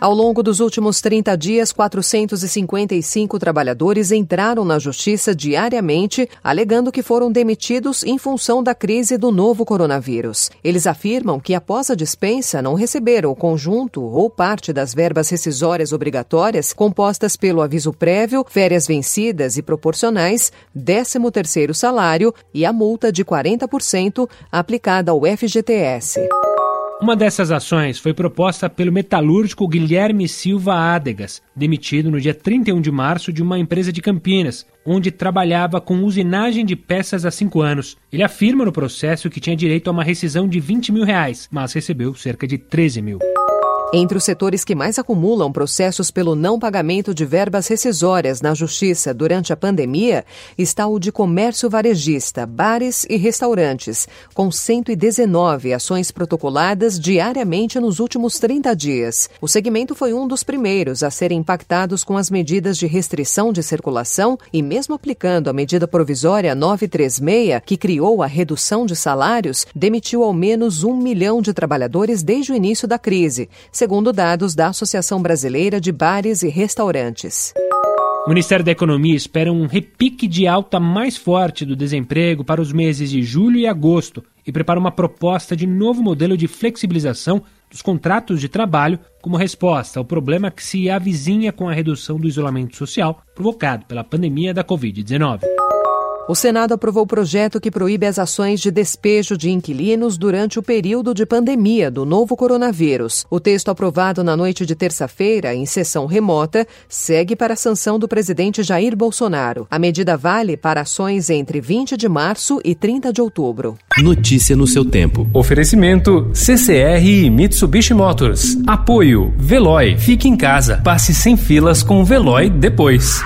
Ao longo dos últimos 30 dias, 455 trabalhadores entraram na justiça diariamente, alegando que foram demitidos em função da crise do novo coronavírus. Eles afirmam que, após a dispensa, não receberam o conjunto ou parte das verbas rescisórias obrigatórias compostas pelo aviso prévio, férias vencidas e proporcionais, 13º salário e a multa de 40% aplicada ao FGTS. Uma dessas ações foi proposta pelo metalúrgico Guilherme Silva Adegas, demitido no dia 31 de março de uma empresa de Campinas, onde trabalhava com usinagem de peças há cinco anos. Ele afirma no processo que tinha direito a uma rescisão de 20 mil reais, mas recebeu cerca de 13 mil. Entre os setores que mais acumulam processos pelo não pagamento de verbas rescisórias na Justiça durante a pandemia está o de comércio varejista, bares e restaurantes, com 119 ações protocoladas diariamente nos últimos 30 dias. O segmento foi um dos primeiros a serem impactados com as medidas de restrição de circulação e, mesmo aplicando a medida provisória 936, que criou a redução de salários, demitiu ao menos um milhão de trabalhadores desde o início da crise segundo dados da Associação Brasileira de Bares e Restaurantes. O Ministério da Economia espera um repique de alta mais forte do desemprego para os meses de julho e agosto e prepara uma proposta de novo modelo de flexibilização dos contratos de trabalho como resposta ao problema que se avizinha com a redução do isolamento social provocado pela pandemia da Covid-19. O Senado aprovou o projeto que proíbe as ações de despejo de inquilinos durante o período de pandemia do novo coronavírus. O texto aprovado na noite de terça-feira, em sessão remota, segue para a sanção do presidente Jair Bolsonaro. A medida vale para ações entre 20 de março e 30 de outubro. Notícia no seu tempo. Oferecimento CCR e Mitsubishi Motors. Apoio Veloy. Fique em casa. Passe sem filas com o Veloy depois.